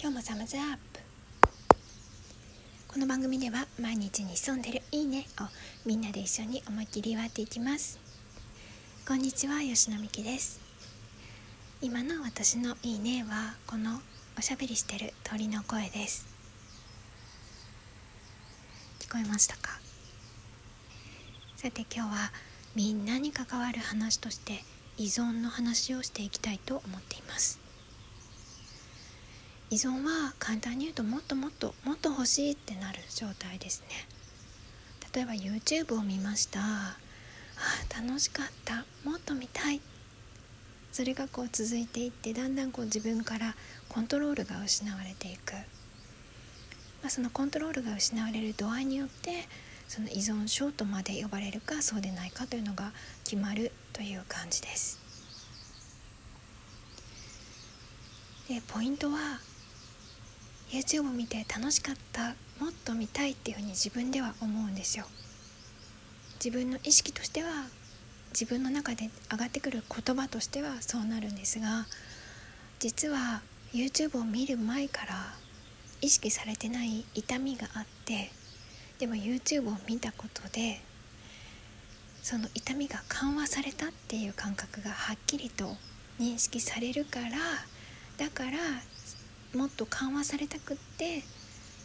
今日もサムズアップ。この番組では毎日に潜んでるいいねをみんなで一緒に思いっきり祝っていきます。こんにちは吉野美希です。今の私のいいねはこのおしゃべりしてる鳥の声です。聞こえましたか？さて今日はみんなに関わる話として依存の話をしていきたいと思っています。依存は簡単に言うともっともっともっと欲しいってなる状態ですね。例えば YouTube を見ました。あ楽しかった。もっと見たい。それがこう続いていってだんだんこう自分からコントロールが失われていく、まあ、そのコントロールが失われる度合いによってその依存症とまで呼ばれるかそうでないかというのが決まるという感じです。でポイントは YouTube を見て楽しかったもっと見たいっていうふうに自分では思うんですよ。自分の意識としては自分の中で上がってくる言葉としてはそうなるんですが実は YouTube を見る前から意識されてない痛みがあってでも YouTube を見たことでその痛みが緩和されたっていう感覚がはっきりと認識されるからだからもっと緩和されたくって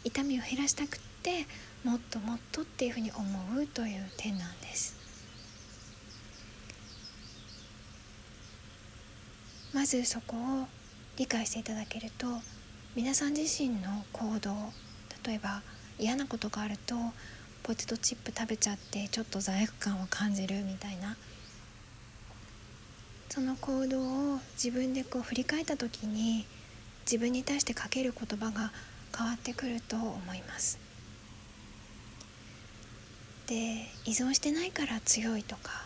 痛みを減らしたくってもっともっとっていうふうに思うという点なんです。まずそこを理解していただけると皆さん自身の行動例えば嫌なことがあるとポテトチップ食べちゃってちょっと罪悪感を感じるみたいな。その行動を自分でこう振り返った時に自分に対してかける言葉が変わってくると思います。で依存してないから強いとか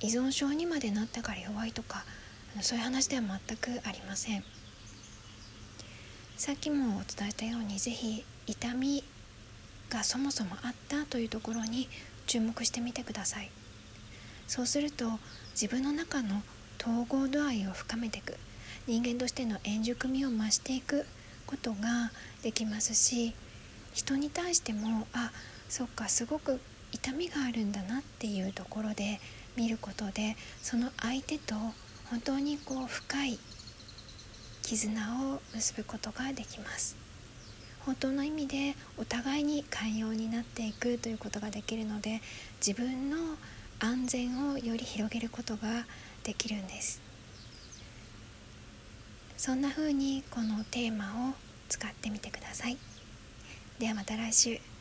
依存症にまでなったから弱いとかそういう話では全くありません。さっきもお伝えしたように是非痛みがそもそもあったというところに注目してみてください。そうすると自分の中の統合度合いを深めていく。人間としての円熟味を増していくことができますし人に対してもあそっかすごく痛みがあるんだなっていうところで見ることでその相手と本当にこう深い絆を結ぶことができます。本当の意味でお互いに寛容になっていくということができるので自分の安全をより広げることができるんです。そんな風にこのテーマを使ってみてください。ではまた来週。